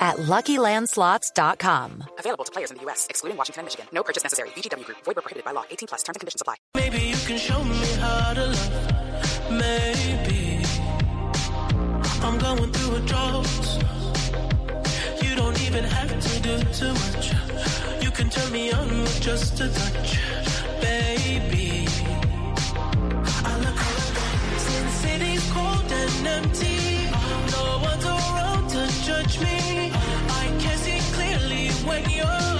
at LuckyLandSlots.com. Available to players in the U.S., excluding Washington and Michigan. No purchase necessary. VGW Group. Void where prohibited by law. 18 plus. Terms and conditions apply. Maybe you can show me how to love. Maybe I'm going through a drought. You don't even have to do too much. You can turn me on with just a touch, baby. I look around since city's cold and empty. No one's around to judge me. When you're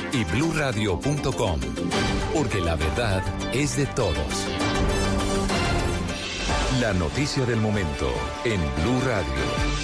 y bluradio.com, porque la verdad es de todos. La noticia del momento en Blue Radio.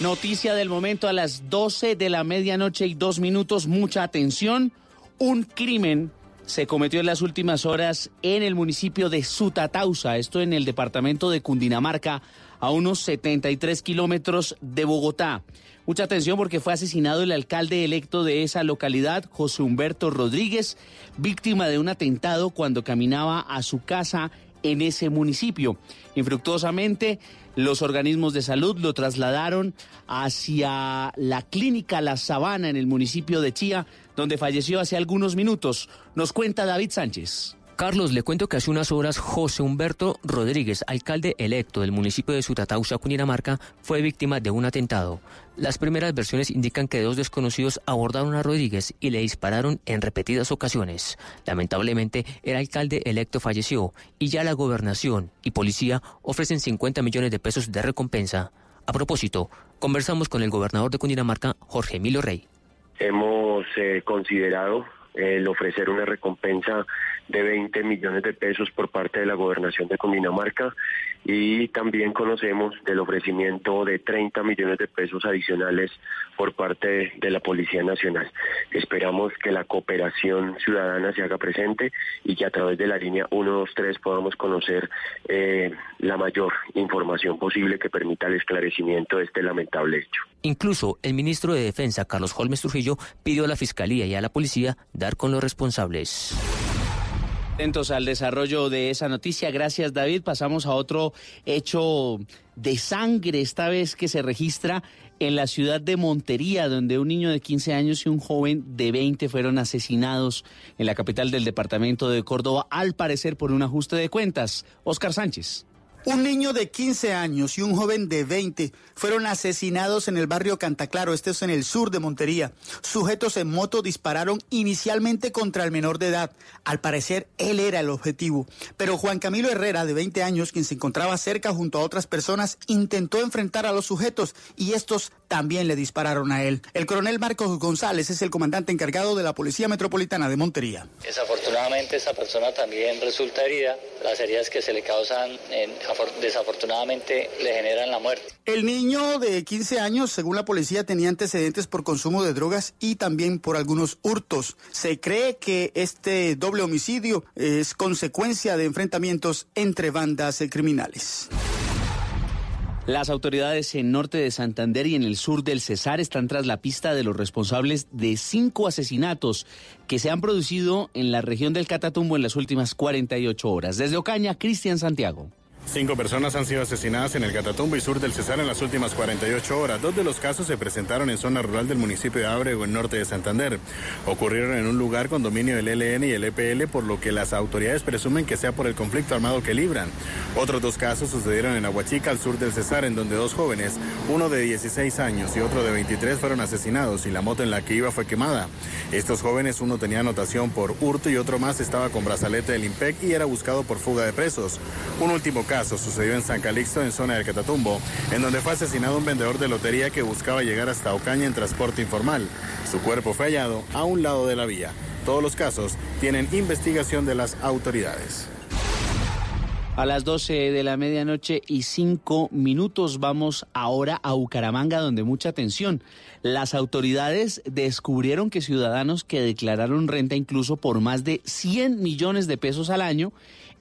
Noticia del momento a las 12 de la medianoche y dos minutos. Mucha atención. Un crimen se cometió en las últimas horas en el municipio de Sutatausa, esto en el departamento de Cundinamarca, a unos 73 kilómetros de Bogotá. Mucha atención porque fue asesinado el alcalde electo de esa localidad, José Humberto Rodríguez, víctima de un atentado cuando caminaba a su casa en ese municipio. Infructuosamente, los organismos de salud lo trasladaron hacia la clínica La Sabana en el municipio de Chía, donde falleció hace algunos minutos. Nos cuenta David Sánchez. Carlos, le cuento que hace unas horas José Humberto Rodríguez, alcalde electo del municipio de Sutatausa, Cundinamarca, fue víctima de un atentado. Las primeras versiones indican que dos desconocidos abordaron a Rodríguez y le dispararon en repetidas ocasiones. Lamentablemente, el alcalde electo falleció y ya la gobernación y policía ofrecen 50 millones de pesos de recompensa. A propósito, conversamos con el gobernador de Cundinamarca, Jorge Emilio Rey. Hemos eh, considerado el ofrecer una recompensa de 20 millones de pesos por parte de la gobernación de Cundinamarca y también conocemos del ofrecimiento de 30 millones de pesos adicionales por parte de la Policía Nacional. Esperamos que la cooperación ciudadana se haga presente y que a través de la línea 123 podamos conocer eh, la mayor información posible que permita el esclarecimiento de este lamentable hecho. Incluso el ministro de Defensa, Carlos Holmes Trujillo, pidió a la Fiscalía y a la Policía dar con los responsables. Atentos al desarrollo de esa noticia. Gracias, David. Pasamos a otro hecho de sangre, esta vez que se registra en la ciudad de Montería, donde un niño de 15 años y un joven de 20 fueron asesinados en la capital del departamento de Córdoba, al parecer por un ajuste de cuentas. Oscar Sánchez. Un niño de 15 años y un joven de 20 fueron asesinados en el barrio Cantaclaro, este es en el sur de Montería. Sujetos en moto dispararon inicialmente contra el menor de edad. Al parecer, él era el objetivo. Pero Juan Camilo Herrera, de 20 años, quien se encontraba cerca junto a otras personas, intentó enfrentar a los sujetos y estos también le dispararon a él. El coronel Marcos González es el comandante encargado de la Policía Metropolitana de Montería. Desafortunadamente, esa persona también resulta herida. Las heridas que se le causan en desafortunadamente le generan la muerte. El niño de 15 años, según la policía, tenía antecedentes por consumo de drogas y también por algunos hurtos. Se cree que este doble homicidio es consecuencia de enfrentamientos entre bandas criminales. Las autoridades en norte de Santander y en el sur del Cesar están tras la pista de los responsables de cinco asesinatos que se han producido en la región del Catatumbo en las últimas 48 horas. Desde Ocaña, Cristian Santiago. Cinco personas han sido asesinadas en el Catatumbo y sur del Cesar en las últimas 48 horas. Dos de los casos se presentaron en zona rural del municipio de Ábrego, en norte de Santander. Ocurrieron en un lugar con dominio del ELN y el EPL, por lo que las autoridades presumen que sea por el conflicto armado que libran. Otros dos casos sucedieron en Aguachica, al sur del Cesar, en donde dos jóvenes, uno de 16 años y otro de 23, fueron asesinados y la moto en la que iba fue quemada. Estos jóvenes, uno tenía anotación por hurto y otro más estaba con brazalete del IMPEC y era buscado por fuga de presos. Un último caso caso sucedió en San Calixto, en zona del Catatumbo, en donde fue asesinado un vendedor de lotería que buscaba llegar hasta Ocaña en transporte informal. Su cuerpo fue hallado a un lado de la vía. Todos los casos tienen investigación de las autoridades. A las 12 de la medianoche y 5 minutos vamos ahora a Bucaramanga, donde mucha atención. Las autoridades descubrieron que ciudadanos que declararon renta incluso por más de 100 millones de pesos al año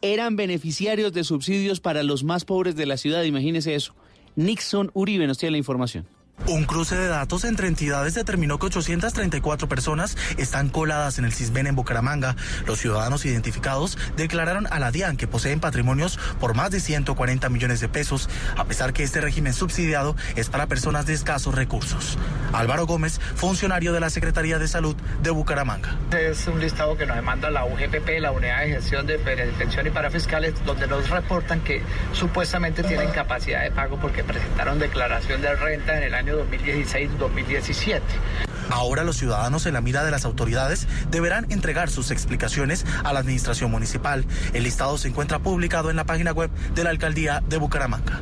eran beneficiarios de subsidios para los más pobres de la ciudad. Imagínese eso. Nixon Uribe nos tiene la información. Un cruce de datos entre entidades determinó que 834 personas están coladas en el CISBEN en Bucaramanga. Los ciudadanos identificados declararon a la DIAN que poseen patrimonios por más de 140 millones de pesos, a pesar que este régimen subsidiado es para personas de escasos recursos. Álvaro Gómez, funcionario de la Secretaría de Salud de Bucaramanga. Es un listado que nos demanda la UGPP, la Unidad de Gestión de Pensión y Parafiscales, donde nos reportan que supuestamente tienen capacidad de pago porque presentaron declaración de renta en el año 2016-2017. Ahora los ciudadanos en la mira de las autoridades deberán entregar sus explicaciones a la administración municipal. El listado se encuentra publicado en la página web de la alcaldía de Bucaramanga.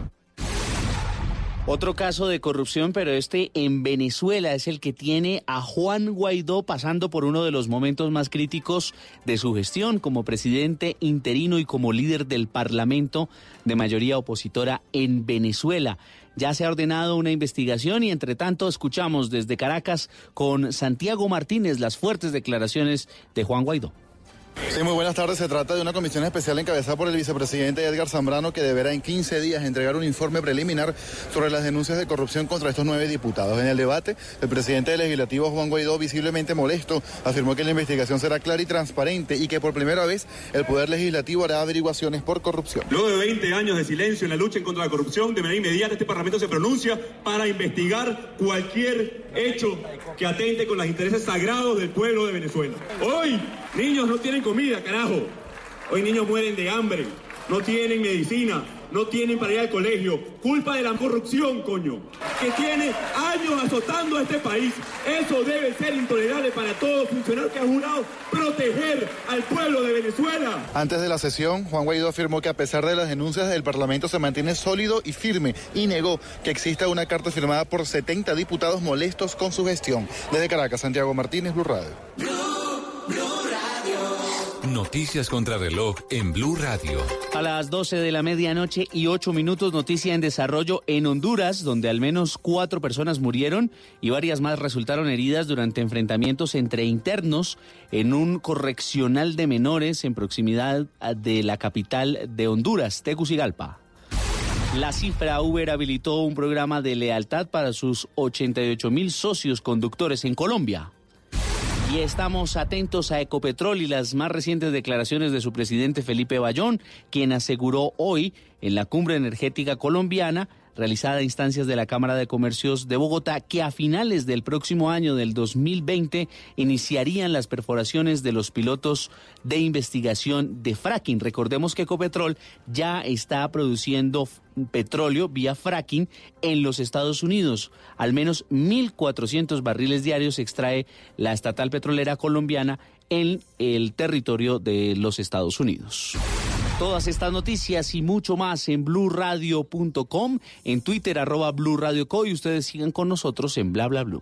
Otro caso de corrupción, pero este en Venezuela es el que tiene a Juan Guaidó pasando por uno de los momentos más críticos de su gestión como presidente interino y como líder del Parlamento de mayoría opositora en Venezuela. Ya se ha ordenado una investigación y entre tanto escuchamos desde Caracas con Santiago Martínez las fuertes declaraciones de Juan Guaidó. Sí, muy buenas tardes. Se trata de una comisión especial encabezada por el vicepresidente Edgar Zambrano que deberá en 15 días entregar un informe preliminar sobre las denuncias de corrupción contra estos nueve diputados. En el debate, el presidente del legislativo Juan Guaidó, visiblemente molesto, afirmó que la investigación será clara y transparente y que por primera vez el Poder Legislativo hará averiguaciones por corrupción. Luego de 20 años de silencio en la lucha contra la corrupción, de manera inmediata este Parlamento se pronuncia para investigar cualquier hecho que atente con los intereses sagrados del pueblo de Venezuela. Hoy, niños no tienen comida, carajo. Hoy niños mueren de hambre, no tienen medicina, no tienen para ir al colegio. Culpa de la corrupción, coño, que tiene años azotando a este país. Eso debe ser intolerable para todo funcionario que ha jurado proteger al pueblo de Venezuela. Antes de la sesión, Juan Guaidó afirmó que a pesar de las denuncias, el Parlamento se mantiene sólido y firme y negó que exista una carta firmada por 70 diputados molestos con su gestión. Desde Caracas, Santiago Martínez, Blue Radio. Noticias contra reloj en Blue Radio. A las 12 de la medianoche y 8 minutos, noticia en desarrollo en Honduras, donde al menos cuatro personas murieron y varias más resultaron heridas durante enfrentamientos entre internos en un correccional de menores en proximidad de la capital de Honduras, Tegucigalpa. La cifra Uber habilitó un programa de lealtad para sus 88 mil socios conductores en Colombia. Y estamos atentos a Ecopetrol y las más recientes declaraciones de su presidente Felipe Bayón, quien aseguró hoy en la cumbre energética colombiana realizada a instancias de la Cámara de Comercios de Bogotá, que a finales del próximo año del 2020 iniciarían las perforaciones de los pilotos de investigación de fracking. Recordemos que Ecopetrol ya está produciendo petróleo vía fracking en los Estados Unidos. Al menos 1.400 barriles diarios extrae la estatal petrolera colombiana en el territorio de los Estados Unidos. Todas estas noticias y mucho más en blurradio.com, en Twitter arroba blurradioco y ustedes sigan con nosotros en bla bla blue.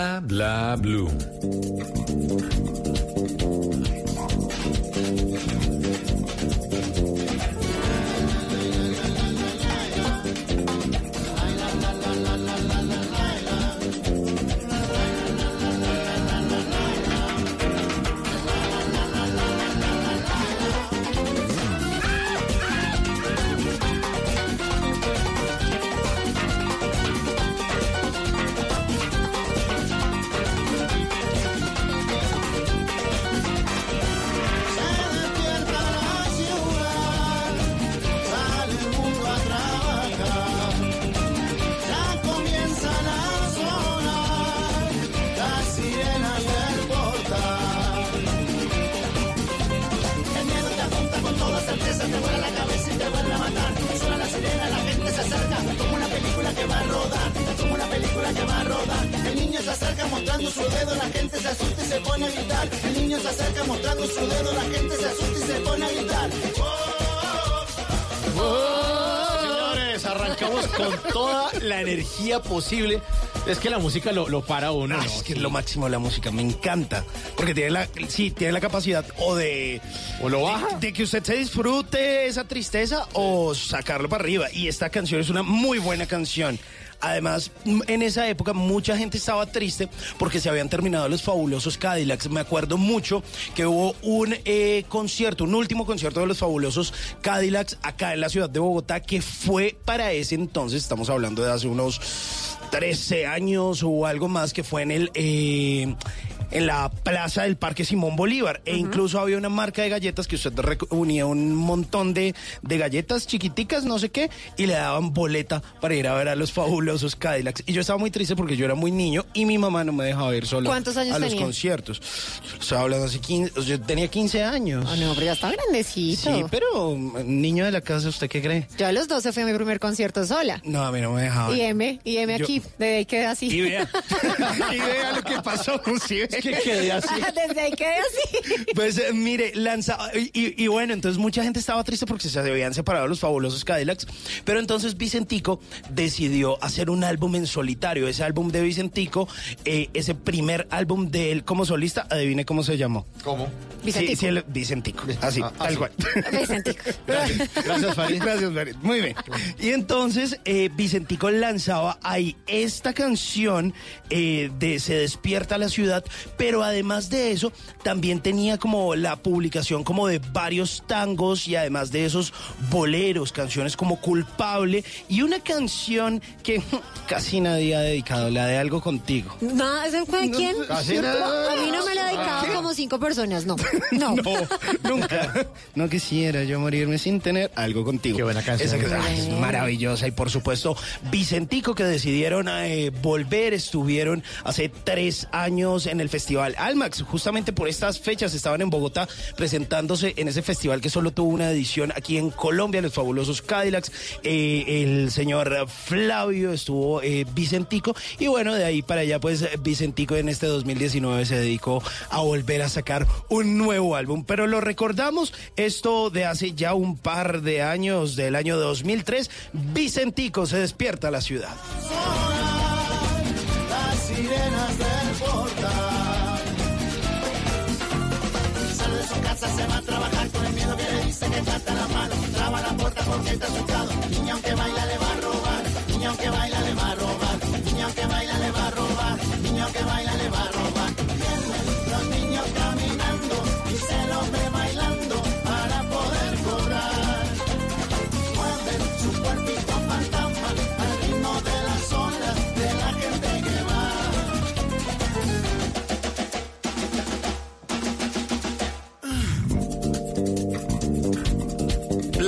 Bla bla blue. Energía posible. Es que la música lo, lo para uno, Ah, ¿no? es que es lo máximo de la música, me encanta. Porque tiene la, sí, tiene la capacidad o de. O lo baja. De, de que usted se disfrute esa tristeza o sacarlo para arriba. Y esta canción es una muy buena canción. Además, en esa época mucha gente estaba triste porque se habían terminado los fabulosos Cadillacs. Me acuerdo mucho que hubo un eh, concierto, un último concierto de los fabulosos Cadillacs acá en la ciudad de Bogotá que fue para ese entonces, estamos hablando de hace unos 13 años o algo más, que fue en el... eh, en la plaza del Parque Simón Bolívar. E incluso había una marca de galletas que usted reunía un montón de, de galletas chiquiticas, no sé qué, y le daban boleta para ir a ver a los fabulosos Cadillacs. Y yo estaba muy triste porque yo era muy niño y mi mamá no me dejaba ir solo ¿Cuántos años a los conciertos. Estaba hablando hace 15, o sea, yo tenía 15 años. Oh, no, pero ya está grandecito. Sí, pero niño de la casa, ¿usted qué cree? Yo a los 12 fui a mi primer concierto sola. No, a mí no me dejaba. Y M, y M Yo- aquí, desde ahí quedé así. Y vea, y vea lo que pasó, ¿sí? Que quedé así. desde ahí quedé así. Pues eh, mire, lanza y, y- y bueno, entonces mucha gente estaba triste porque se habían separado los fabulosos Cadillacs, pero entonces Vicentico decidió hacer un álbum en solitario. Ese álbum de Vicentico, eh, ese primer álbum de él como solista, adivine cómo se llamó. ¿Cómo? Vicentico. Sí, sí, el- Vicentico, así, Ah, tal así. cual. Vicentico. Gracias, Farid. Gracias, Farid. Muy bien. Y entonces eh, Vicentico lanzaba ahí esta canción eh, de Se despierta la ciudad, pero además de eso, también tenía como la publicación como de varios tangos y además de esos boleros, canciones como Culpable y una canción que casi nadie ha dedicado, la de Algo Contigo. No, ¿ese fue de quién? casi No, nada. A mí no me lo ha dedicado como cinco personas, no. No. No, nunca. No quisiera yo morirme sin tener algo contigo. Qué buena canción. Esa que- ay, es maravillosa. Y por supuesto, Vicentico, que decidieron eh, volver, estuvieron hace tres años en el Festival Almax. Justamente por estas fechas estaban en Bogotá presentándose en ese festival que solo tuvo una edición aquí en Colombia, los fabulosos Cadillacs. Eh, el señor Flavio estuvo eh, Vicentico. Y bueno, de ahí para allá, pues Vicentico en este 2019 se dedicó a volver a sacar un nuevo álbum. Pero lo recordamos, esto de hace ya un par de años, del año 2003, Vicentico se despierta a la ciudad. Las sirenas del portal. Se va a trabajar con el miedo que le dice que trata la mano. Traba la puerta porque está asustado. Niña aunque baila le va a robar. Niña aunque baila le va a robar. Niña aunque baila le va a robar. Niña aunque baila le va a robar. Vienen los niños caminando y se los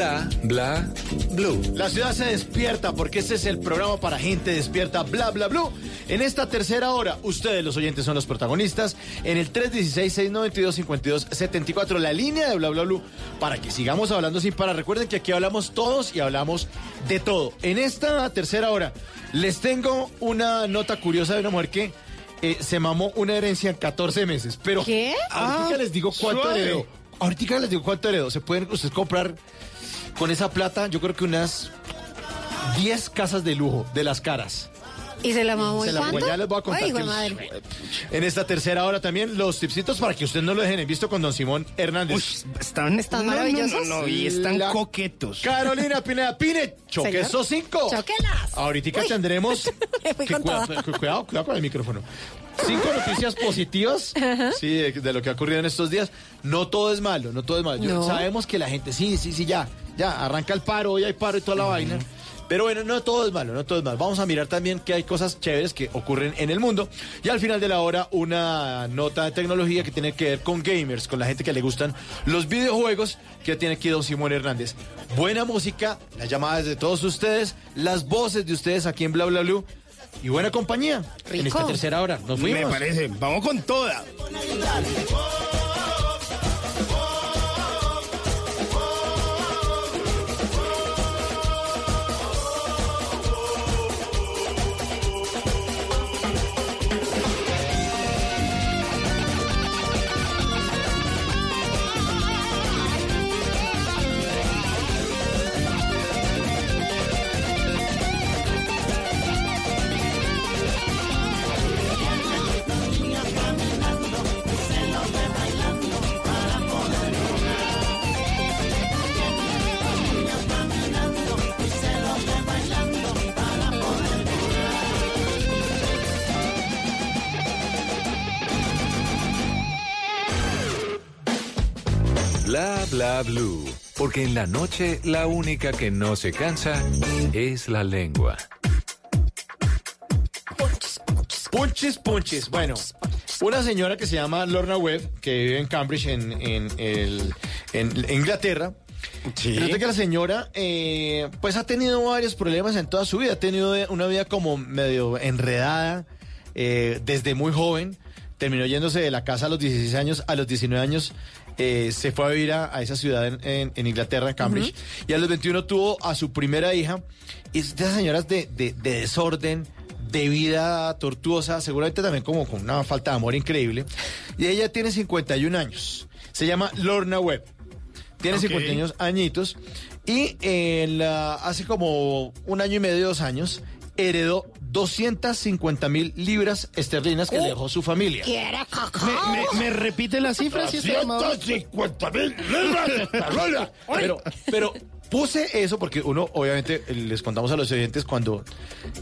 Bla, bla, blue. La ciudad se despierta porque este es el programa para gente despierta, bla, bla, bla. En esta tercera hora, ustedes, los oyentes, son los protagonistas. En el 316-692-5274, la línea de bla, bla, bla, para que sigamos hablando sin parar. Recuerden que aquí hablamos todos y hablamos de todo. En esta tercera hora, les tengo una nota curiosa de una mujer que eh, se mamó una herencia en 14 meses. Pero ¿Qué? ahorita Ah, les digo cuánto suave. heredó. Ahorita les digo cuánto heredó. Se pueden ustedes comprar con esa plata, yo creo que unas 10 casas de lujo de las caras. ¿Y se la mamó Se la- cuánto? ya les voy a contar Ay, hijo madre. En esta tercera hora también los tipsitos para que ustedes no lo dejen en visto con don Simón Hernández. Están, Están no, no, maravillosos. No, no, y están La- coquetos. Carolina Pineda Pine, choque esos cinco. Chóquelas. Ahorita Uy. tendremos. Me fui que con cuida- toda. cu- cuidado, cuidado con el micrófono. Cinco noticias positivas sí, de, de lo que ha ocurrido en estos días. No todo es malo, no todo es malo. Yo- No. Sabemos que la gente, sí, sí, sí, ya, ya, arranca el paro, hoy hay paro y toda la vaina. Pero bueno, no todo es malo, no todo es malo. Vamos a mirar también que hay cosas chéveres que ocurren en el mundo. Y al final de la hora, una nota de tecnología que tiene que ver con gamers, con la gente que le gustan los videojuegos, que tiene aquí don Simón Hernández. Buena música, las llamadas de todos ustedes, las voces de ustedes aquí en Bla Bla Blue. Y buena compañía en esta tercera hora. Nos fuimos. Me parece. Vamos con toda. Bla blue. Porque en la noche la única que no se cansa es la lengua. Punches, punches. Bueno, una señora que se llama Lorna Webb, que vive en Cambridge, en, en, el- en Inglaterra. Resulta que la señora, eh, pues ha tenido varios problemas en toda su vida. Ha tenido una vida como medio enredada eh, desde muy joven. Terminó yéndose de la casa a los 16 años. A los 19 años eh, se fue a vivir a, a esa ciudad en, en- en Inglaterra, en Cambridge. Y a los 21 tuvo a su primera hija. Y es de esas señoras de, de- de desorden, de vida tortuosa, seguramente también como con una falta de amor increíble. Y ella tiene 51 años. Se llama Lorna Webb. Tiene Ok. 51 añitos. Y en la- hace como un año y medio, dos años, heredó 250 mil libras esterlinas que le dejó su familia. ¿Me, me- me repite la cifra? si está amable? 250 mil libras esterlinas. Pero, pero puse eso porque uno, obviamente, les contamos a los oyentes, cuando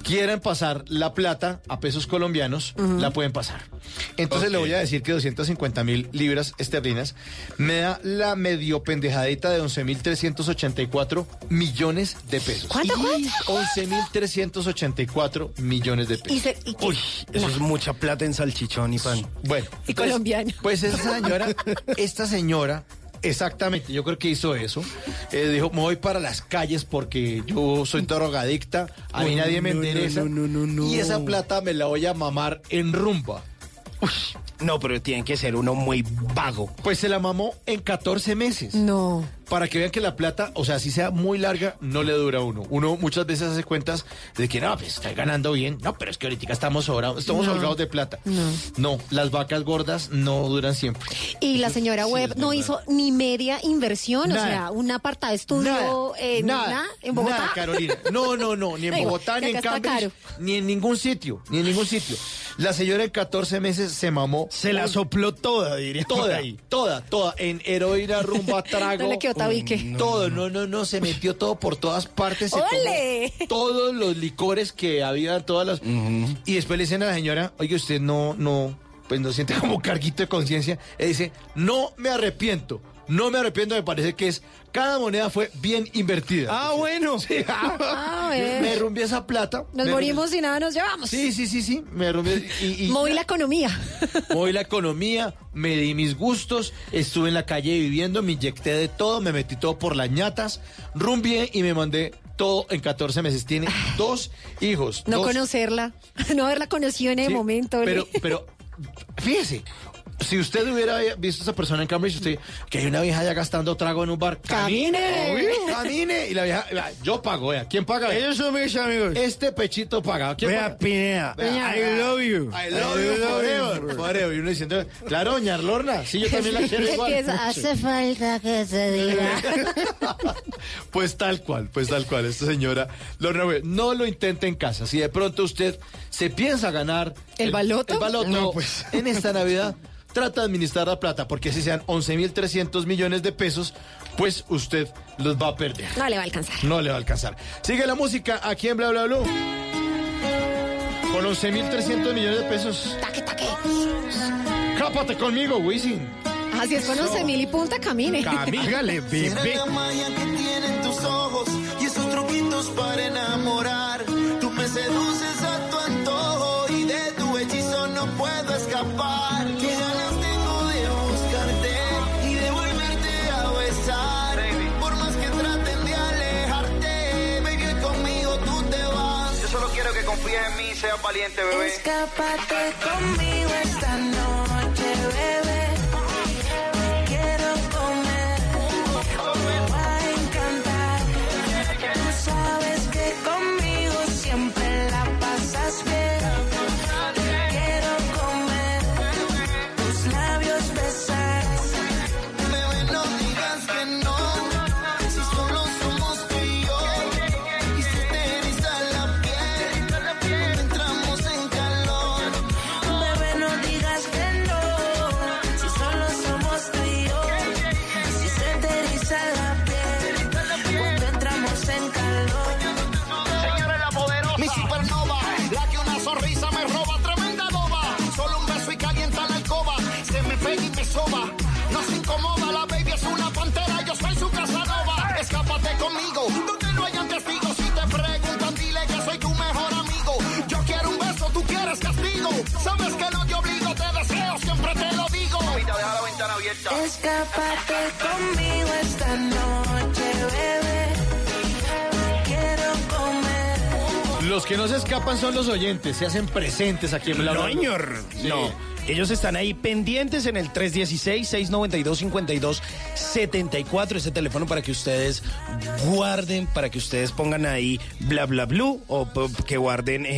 quieran pasar la plata a pesos colombianos, la pueden pasar. Entonces le voy a decir que 250 mil libras esterlinas me da la medio pendejadita de 11.384 millones de pesos. ¿Cuánto, cuánto? 11.384 millones de pesos. Y se- y que- Uy, eso es mucha plata en salchichón y pan. Bueno. Y pues- colombiano. Pues esa señora, esta señora, exactamente, yo creo que hizo eso. Eh, dijo, me voy para las calles porque yo soy drogadicta, a mí nadie me no, no, endereza. no, no, no, Y esa plata me la voy a mamar en rumba. No, pero tiene que ser uno muy vago. Pues se la mamó en 14 meses. No. Para que vean que la plata, o sea, si sea muy larga, no le dura a uno. Uno muchas veces hace cuentas de que no, pues estoy ganando bien. No, pero es que ahorita estamos sobrados, estamos No. holgados de plata. No. No, las vacas gordas no duran siempre. Y la señora sí Webb no verdad. hizo ni media inversión, Nada. o sea, un apartado estudio Nada, en, nada, nada, en Bogotá. Nada, Carolina. No, no, no, ni en Digo, Bogotá, ni en está Cambridge, ni en ningún sitio, ni en ningún sitio. La señora en 14 meses se mamó. Se la sopló toda, diría. Toda, ahí. toda, toda, en heroína, rumba, trago. No le quedó tabique. Todo, no, no, no, se metió todo por todas partes. Se tomó ¡Ole! todos los licores que había, todas las. Y después le dicen a la señora, oye, usted no, no, pues no siente como carguito de conciencia. Y dice, no me arrepiento. No me arrepiento, me parece que es. Cada moneda fue bien invertida. Ah, bueno. Sí, Ah, bueno. Rumbié esa plata. Nos me morimos y nada nos llevamos. Sí, sí, sí, sí. Me rumbié. Y, y Moví la economía. Moví la economía, me di mis gustos, estuve en la calle viviendo, me inyecté de todo, me metí todo por las ñatas, rumbié y me mandé todo en 14 meses. Tiene dos hijos. No dos- conocerla, no haberla conocido en el Sí, momento. Pero, pero, fíjese. Si usted hubiera visto a esa persona en Cambridge, usted, que hay una vieja ya gastando trago en un bar, camine, Camine. camine. Y la vieja, yo pago, vea, ¿quién paga? Ellos son mis amigos. Este pechito paga. ¿Quién Vea, paga? Pineda. Vea, I love you. I love you forever, forever. Y uno diciendo, claro, doña Lorna, sí, yo también la quiero igual. Que es- hace falta que se diga. Pues tal cual, pues tal cual. Esta señora Lorna no lo intente en casa. Si de pronto usted se piensa ganar ¿El baloto? el baloto No, pues. en esta Navidad, trata de administrar la plata, porque si sean 11.300 millones de pesos, pues usted los va a perder. No le va a alcanzar. No le va a alcanzar. Sigue la música aquí en Bla Bla Blue. Con 11.300 millones de pesos. Taque, taque. Cápate conmigo, Wisin. Así es, con 11 mil y punta, camine. Hágale, bebé. la magia que tienen tus ojos y esos truquitos para enamorar. Tú me seduces a tu antojo y de tu hechizo no puedo escapar. Seas valiente, bebé. Escápate conmigo esta noche, que no se escapan son los oyentes, se hacen presentes aquí en Bla No, señor. Sí. No. Ellos están ahí pendientes en el 316-692-5274, ese teléfono para que ustedes guarden, para que ustedes pongan ahí bla bla blue o que guarden eh,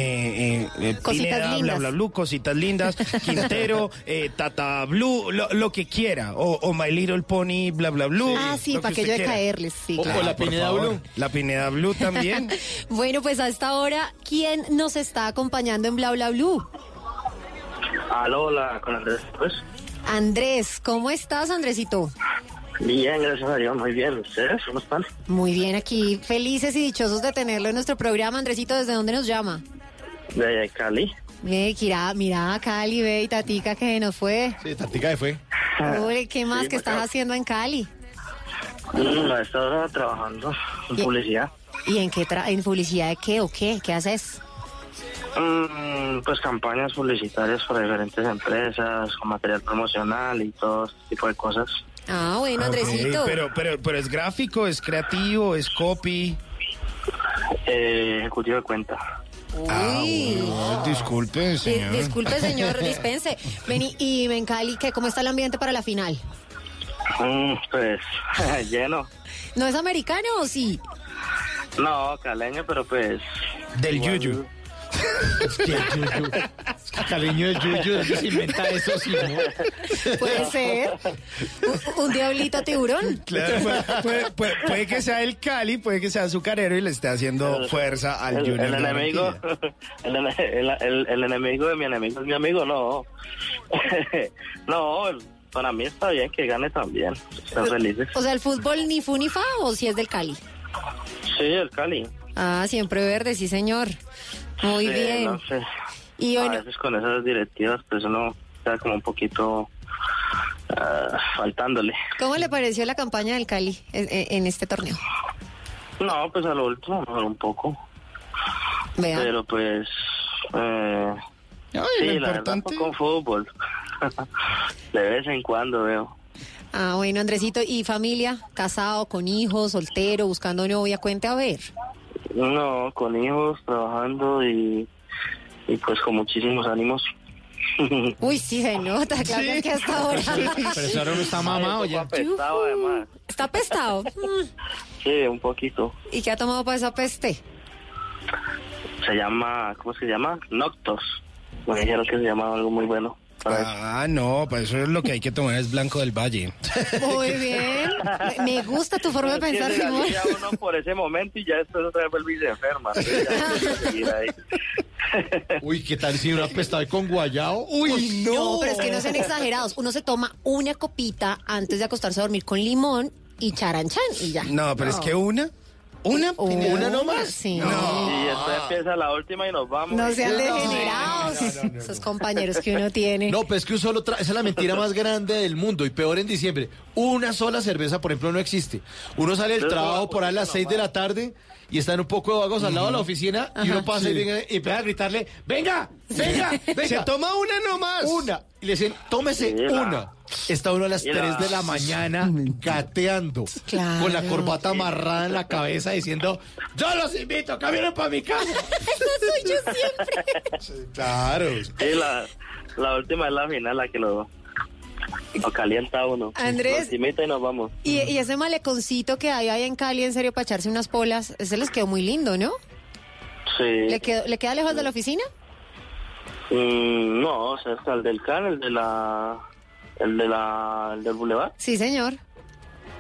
eh, eh, Cositas Pineda, lindas. bla blue, cositas lindas, Quintero, eh, Tata Blue, lo, lo que quiera, o, o My Little Pony, bla bla blue. Ah, sí, lo que para que usted yo de quiera. caerles, sí. O- la Pineda favor. Blue. La Pineda Blue también. Bueno, pues a esta hora, ¿quién nos está acompañando en Bla Bla Blue? Aló, hola, con Andrés, pues. Andrés, ¿cómo estás, Andresito? Bien, gracias a Dios, muy bien. ¿Ustedes cómo están? Muy bien, aquí felices y dichosos de tenerlo en nuestro programa. Andresito, ¿desde dónde nos llama? De Cali. Ve, mira, mira, Cali, ve, y Tatica que nos fue. Sí, Tatica de fue. Uy, ¿qué más Sí, que estás haciendo en Cali? Mm, a esta hora trabajando en Bien. publicidad. ¿Y en qué tra- en publicidad de qué o qué? ¿Qué haces? Mm, pues campañas publicitarias para diferentes empresas, con material promocional y todo este tipo de cosas. Ah, bueno, Andresito. Ok, pero, pero, pero es gráfico, es creativo, es copy. Eh, ejecutivo de cuenta. Uy. disculpe, Di- disculpe, señor, dispense. Vení, y en Cali, ¿qué, ¿cómo está el ambiente para la final? Mm, pues lleno. ¿No es americano o sí? No, caleño, pero pues... Del igual- yuyu. Caleño de Yuyu, ¿dónde se inventa eso? Sí, ¿no? Puede ser. Un, un diablito tiburón. Claro, puede, puede- puede- puede que sea el Cali, puede que sea azucarero y le esté haciendo fuerza al el, Junior. el enemigo el, el- el- el enemigo de mi enemigo es mi amigo no no para mí está bien que gane también están felices O sea, el fútbol ni fu ni fa o si es del Cali. sí el Cali Ah, siempre verde, sí, señor. Muy Sí, bien. no sé. Y a bueno, veces con esas directivas pues uno está como un poquito ah, faltándole ¿cómo le pareció la campaña del Cali en, este torneo? no pues a lo último mejoró un poco Vea. pero pues eh, Ay, sí lo la verdad con fútbol de vez en cuando veo Ah, bueno, Andresito, ¿y familia? ¿Casado, con hijos, soltero, buscando novia? Cuente a ver. No, con hijos, trabajando y, y pues con muchísimos ánimos. Uy, sí, se nota, claro que hasta ahora. Pero eso ahora no está mamado ya. Apestado además. ¿Está apestado? Sí, un poquito. ¿Y qué ha tomado para esa peste? Se llama, ¿cómo se llama? Noctos. Me dijeron que se llamaba algo muy bueno. Eso. Ah, no, para eso es lo que hay que tomar es Blanco del Valle. Muy bien. Me- gusta tu forma de pensar, Simón. uno por ese momento y ya después otra vez vuelve y se enferma. Uy, ¿qué tal si una apestado con guayao? Uy, no. No, pero es que no sean exagerados. Uno se toma una copita antes de acostarse a dormir con limón y charanchan y ya. No, pero es que una, una, Una nomás. Sí. Y después empieza la última y nos vamos. No sean No, degenerados. Esos compañeros que uno tiene. No, pues es que un solo tra- esa es la mentira más grande del mundo y peor en diciembre. Una sola cerveza, por ejemplo, no existe. Uno sale del trabajo no, por ahí a las 6 de la tarde y están un poco vagos al lado de la oficina y uno pasa y, venga- y empieza a gritarle, venga, venga, venga. Se toma una nomás. Una. Y le dicen, tómese una. Está uno a las y la- 3 de la mañana gateando, Claro. con la corbata amarrada en la cabeza diciendo, yo los invito, caminen para mi casa. Eso soy yo siempre. Claro. Sí, la, la última es la final, la que lo, lo calienta uno. Andrés. Y nos vamos. Y, y ese maleconcito que hay ahí en Cali, en serio, para echarse unas polas, ese les quedó muy lindo, ¿no? Sí. ¿Le, quedó- ¿le queda lejos de la oficina? Mm, no, cerca el del CAN, el de la... El de la... El del Boulevard. Sí, señor.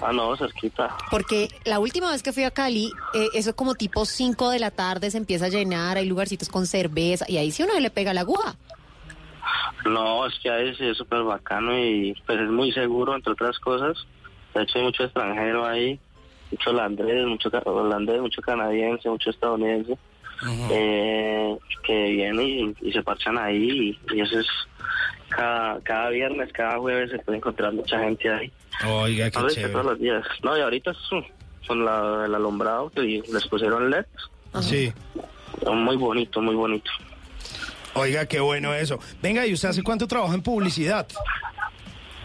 Ah, no, cerquita. Porque la última vez que fui a Cali, eh, eso como tipo 5 de la tarde se empieza a llenar, hay lugarcitos con cerveza, y ahí sí uno le pega la aguja. No, es que ahí sí es súper bacano y pues es muy seguro, entre otras cosas. De hecho, hay mucho extranjero ahí, mucho holandés, mucho holandés, mucho canadiense, mucho estadounidense, eh, que vienen y, y se parchan ahí y, y eso es cada, cada viernes, cada jueves se puede encontrar mucha gente ahí. Oiga, qué chévere. todos los días. No, y ahorita con la, el alumbrado que les pusieron LED, Sí. muy bonito, muy bonito. Oiga, qué bueno eso. Venga, ¿y usted hace cuánto trabaja en publicidad?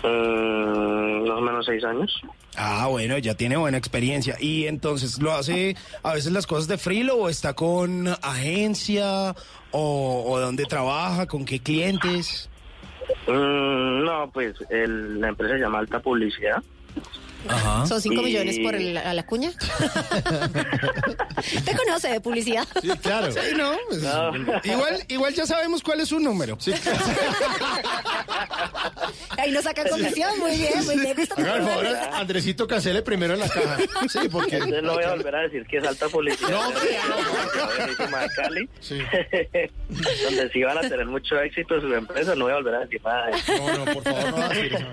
Mm, más o menos seis años. Ah, bueno, ya tiene buena experiencia. Y entonces, ¿lo hace a veces las cosas de frilo o está con agencia o, o dónde trabaja, con qué clientes? Mm, no, pues el- la empresa se llama Alta Publicidad. Son 5 Y- millones por el- a la cuña. ¿Te conoce de publicidad? Sí, claro. Sí, no, pues, igual, igual ya sabemos cuál es su número. Ahí nos saca comisión, muy bien, muy bien. gusta tu Haga el favor, programa. Andresito, cancele primero en la caja. Sí, porque... Entonces no voy a volver a decir que es Alta Publicidad. No, hombre, de Cali. Donde sí van a tener mucho éxito en su empresa, no voy a volver a decir nada. de eso. No, no, por favor, no va a decir eso.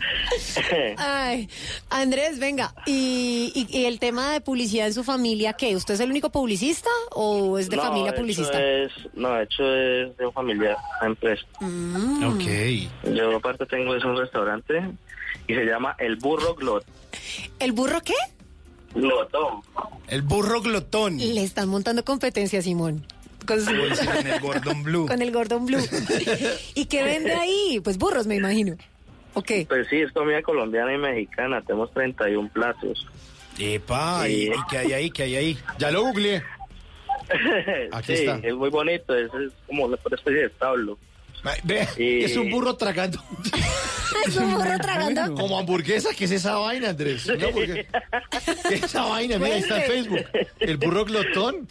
Ay, Andrés, venga, ¿y, y, y el tema de publicidad en su familia, qué? ¿Usted es el único publicista o es de No, familia publicista? es- no, de hecho es de un familiar, una empresa. Mm. Ok. Yo aparte tengo es un restaurante y se llama El Burro Glot. ¿El burro qué? Glotón. El burro glotón. Le están montando competencia, Simón. Con, su- con el Gordon Blue. con el Gordon Blue. ¿Y qué vende ahí? Pues burros, me imagino. Ok. Pues sí, es comida colombiana y mexicana. Tenemos 31 platos. Epa, ¿y, Sí. y qué hay ahí? ¿Qué hay ahí? Ya lo googleé. Aquí sí, está. es muy bonito. Es, es como una especie de establo. Ve, Y- es un burro tragando. Es un burro tragando. Como hamburguesa, ¿qué es esa vaina, Andrés? ¿Qué es esa vaina? Mira, ahí está en Facebook. El burro glotón.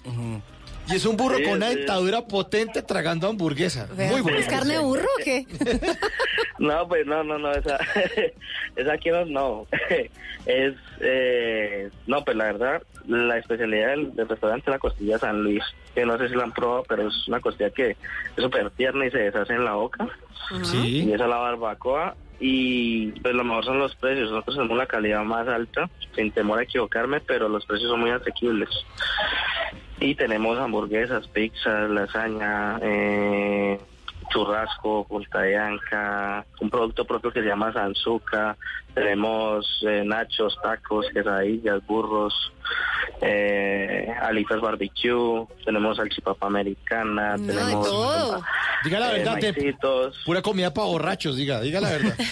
Y es un burro Sí, con una sí. dentadura potente tragando hamburguesa. Vea, Muy bueno. ¿Es carne de burro o qué? No, pues no, no, no, esa, esa aquí no, no. Es, eh, no, pues la verdad, la especialidad del, del restaurante es la costilla San Luis, que no sé si la han probado, pero es una costilla que es súper tierna y se deshace en la boca. Sí. Y esa es la barbacoa. Y pues lo mejor son los precios. Nosotros tenemos la calidad más alta, sin temor a equivocarme, pero los precios son muy asequibles. Y tenemos hamburguesas, pizzas, lasaña, eh, churrasco, punta de anca, un producto propio que se llama Sanzuca. Tenemos eh, nachos, tacos, quesadillas, burros, eh, alitas barbecue. Tenemos salchipapa americana. No, de tenemos todo. Diga la eh, verdad, maicitos. Pura comida para borrachos, diga, diga la verdad.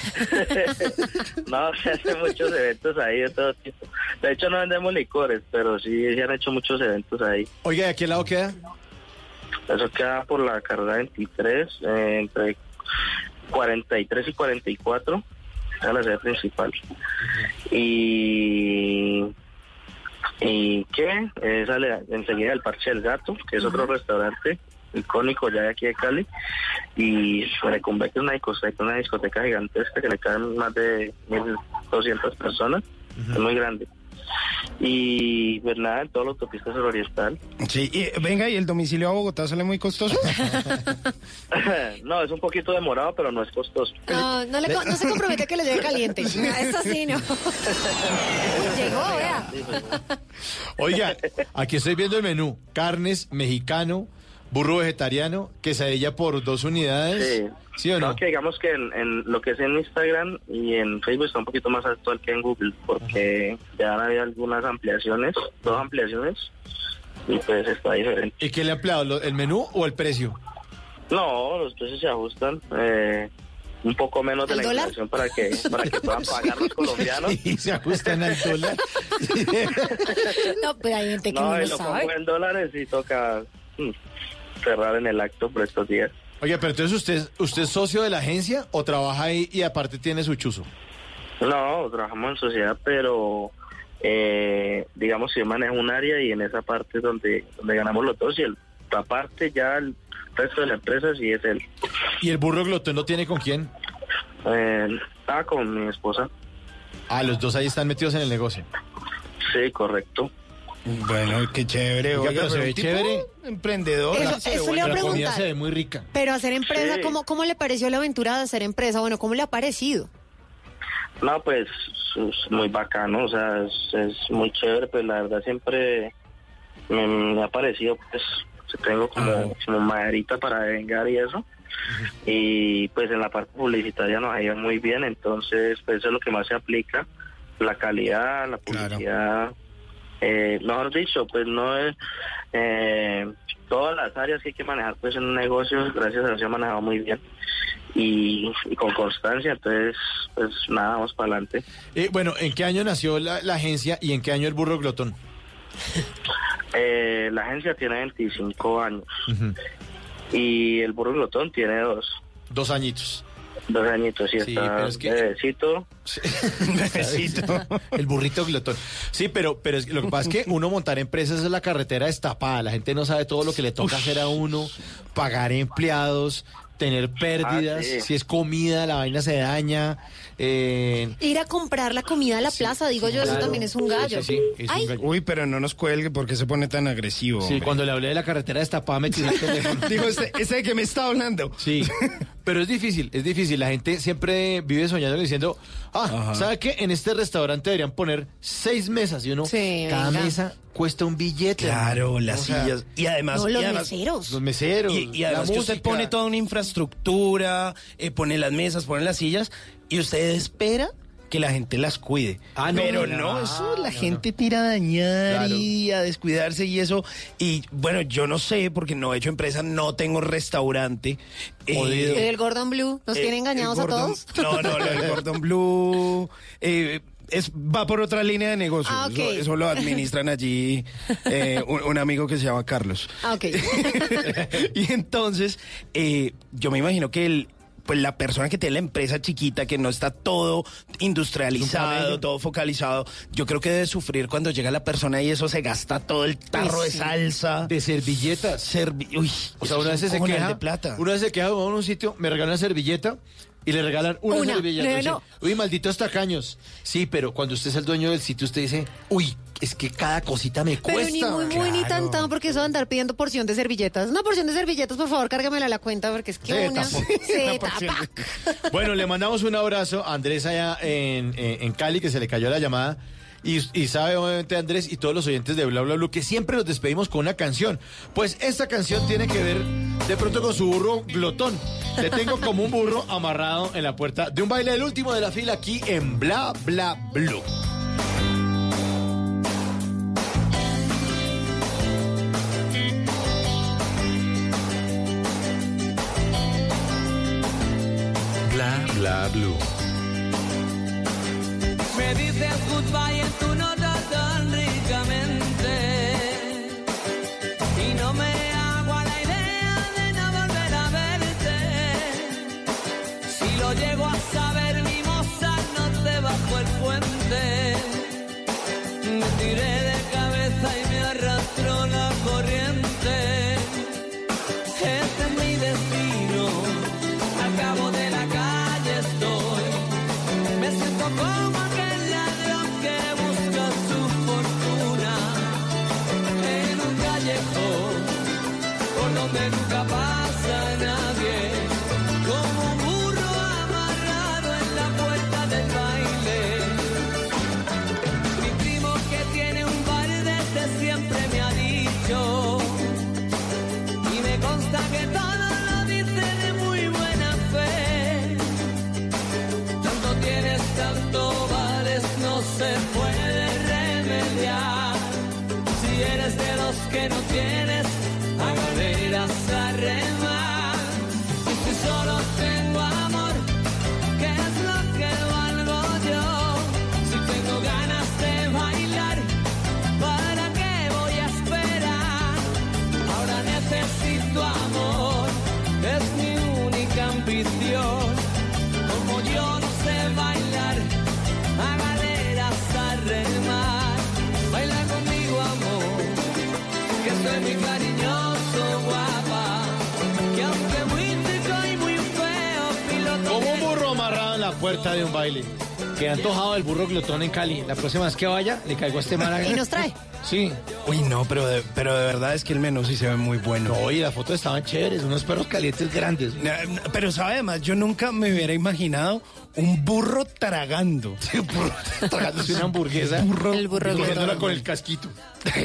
No, se hacen muchos eventos ahí de todo tipo. De hecho, no vendemos licores, pero sí se han hecho muchos eventos ahí. Oiga, ¿de qué lado queda? Eso queda por la carrera 23, eh, entre 43 y 44, es la sede principal. Y. ¿Y qué? Eh, sale enseguida el Parche del Gato, que es otro restaurante icónico ya de aquí de Cali. Y Reconvecta es una discoteca, una discoteca gigantesca que le caen más de 1.200 personas. Es muy grande. Y pues nada, en toda la autopista suroriental. Sí, y, venga, ¿y el domicilio a Bogotá sale muy costoso? no, es un poquito demorado, pero no es costoso. No, no, le no se compromete a que le llegue caliente. Eso sí, no. Llegó, vea. Oiga, aquí estoy viendo el menú. Carnes, mexicano, burro vegetariano, quesadilla por dos unidades. Sí. ¿Sí o no? No, que digamos que en, en lo que es en Instagram y en Facebook está un poquito más actual que en Google, porque ya han habido algunas ampliaciones, dos ampliaciones, y pues está diferente. ¿Y qué le ha empleado? lo- ¿El menú o el precio? No, los precios se ajustan. eh, un poco menos de ¿Al la dólar? inflación para que para que puedan pagar los colombianos. Y se ajustan al dólar. No, pero hay gente que no, No, lo lo sabe. en dólares y toca mm, cerrar en el acto por estos días. Oiga, pero entonces usted, ¿usted es socio de la agencia o trabaja ahí y aparte tiene su chuzo? No, trabajamos en sociedad, pero eh, digamos que yo manejo un área y en esa parte es donde, donde ganamos los dos y el, la parte ya el resto de la empresa sí es él. ¿Y el burro glotón lo tiene con quién? Eh, estaba con mi esposa. Ah, los dos ahí están metidos en el negocio. Sí, correcto. Bueno, qué chévere. Oiga, Oiga, pero se ve chévere. Emprendedor. Eso- le iba a preguntar. se ve muy rica. Pero hacer empresa, Sí. ¿cómo, ¿cómo le pareció la aventura de hacer empresa? Bueno, ¿cómo le ha parecido? No, pues es muy bacano, o sea, es, es muy chévere, pues la verdad siempre me, me ha parecido, pues, tengo como, como maderita para vengar y eso. Y pues en la parte publicitaria nos ha ido muy bien, entonces pues eso es lo que más se aplica, la calidad, la publicidad, Eh, mejor dicho, pues no es... Eh, todas las áreas que hay que manejar pues en un negocio, gracias a Dios se ha manejado muy bien y, y con constancia, entonces pues nada, vamos para adelante. Eh, bueno, ¿en qué año nació la, la agencia y en qué año el burro glotón? Eh, la agencia tiene 25 años y el burro glotón tiene dos. Dos añitos. Dos añitos, sí, Sí, está pero es que- bebecito. el burrito glotón. Sí, pero, pero es que lo que pasa es que uno montar empresas es la carretera destapada. La gente no sabe todo lo que le toca hacer a uno, pagar empleados, tener pérdidas, Ah, sí. si es comida, la vaina se daña. eh, Ir a comprar la comida a la plaza, digo yo, eso también es un gallo. Sí, sí, sí, es un Ay, gallo. Uy, pero no nos cuelgue porque se pone tan agresivo. Sí, hombre. cuando le hablé de la carretera destapada me tiró el teléfono. Digo, ese, ese de que me está hablando. Sí, pero es difícil, es difícil. La gente siempre vive soñando diciendo, ah, Ajá. ¿sabe qué? En este restaurante deberían poner seis mesas y uno, Sí, cada venga. mesa cuesta un billete. Claro, las O sea, sillas. Y además, no, los y además- meseros. Los meseros. Y, además que usted pone toda una infraestructura, eh, pone las mesas, pone las sillas, y usted espera que la gente las cuide. Ah, no, Pero no, eso la no, gente tira a dañar Claro. y a descuidarse y eso. Y bueno, yo no sé, porque no he hecho empresa, no tengo restaurante. Eh, el Gordon Blue, ¿nos eh, tiene engañados a todos? No, no, el Gordon Blue eh, es, va por otra línea de negocio. Ah, eso, eso lo administran allí eh, un, un amigo que se llama Carlos. Ah, ok. y entonces, eh, yo me imagino que el, pues la persona que tiene la empresa chiquita, que no está todo industrializado, todo focalizado, yo creo que debe sufrir cuando llega la persona y eso se gasta todo el tarro de salsa. De servilletas. Servi Uy, O sea, una vez se queja. de plata. Una vez se queja, vamos a un sitio, me regalan una servilleta y le regalan una, Una, servilleta. no, no. Uy, malditos tacaños. Sí, pero cuando usted es el dueño del sitio, usted dice, uy, es que cada cosita me Pero cuesta. ni muy, muy, ni tan, Claro. tan, porque eso de andar pidiendo porción de servilletas. Una porción de servilletas, por favor, cárgamela a la cuenta, porque es que Se una... tapa. Bueno, le mandamos un abrazo a Andrés allá en, en- en Cali, que se le cayó la llamada. Y, sabe, obviamente, Andrés y todos los oyentes de Bla Bla Bla, que siempre nos despedimos con una canción. Pues esta canción tiene que ver de pronto con su burro glotón. Le tengo como un burro amarrado en la puerta de un baile del último de la fila aquí en Bla Bla Blue. Bla bla blue. Me dices goodbye en tu nota tan ricamente y no me hago a la idea de no volver a verte. Si lo llego a saber, mi moza, no te bajo el puente. Puerta de un baile. Que antojado el burro glotón en Cali. La próxima vez que vaya, le caigo a este man. Y nos trae. Sí. Uy, no, pero de, pero de verdad es que el menú sí se ve muy bueno. No, y las fotos estaban chéveres, unos perros calientes grandes. Pero sabe además, yo nunca me hubiera imaginado un burro tragando. Tragándose una hamburguesa. El burro y comiéndola con el casquito.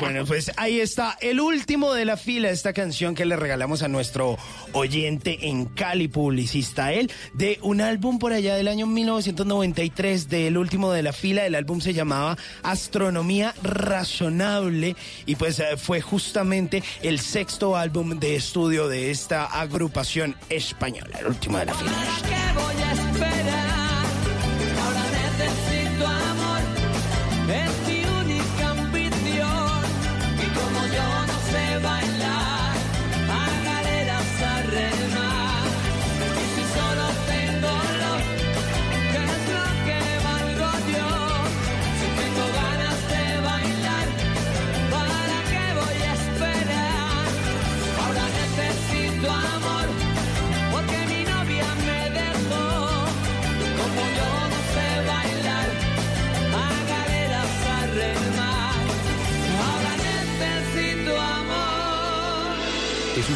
Bueno, pues ahí está el último de la fila, esta canción que le regalamos a nuestro oyente en Cali, publicista él, de un álbum por allá del año 1993, del último de la fila. El álbum se llama llamaba Astronomía Razonable y pues eh, fue justamente el sexto álbum de estudio de esta agrupación española, el último de la fila.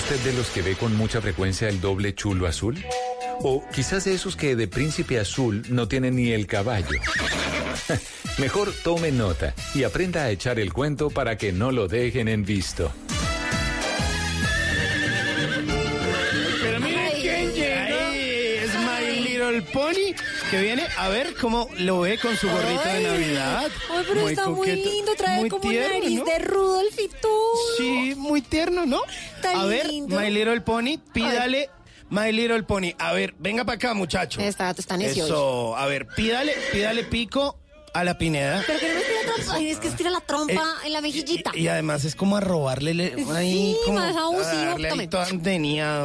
Usted de los que ve con mucha frecuencia el doble chulo azul? O quizás de esos que de príncipe azul no tienen ni el caballo. Mejor tome nota y aprenda a echar el cuento para que no lo dejen en visto. Pero miren quién llega. es My Little Pony que viene a ver cómo lo ve con su gorrito de Navidad. Ay, pero está muy lindo, trae muy como tierno, nariz ¿no? de Rudolf y todo. Sí, muy tierno, ¿no? Tan a ver, lindo. My Little Pony, pídale. My Little Pony, a ver, venga para acá, muchacho. Está, está necio. Eso, a ver, pídale, pídale pico a la Pineda. Pero que no Ay, es que estira la trompa Eh, en la mejillita. Y además es como a robarle le- ahí, Sí, como más abusivo.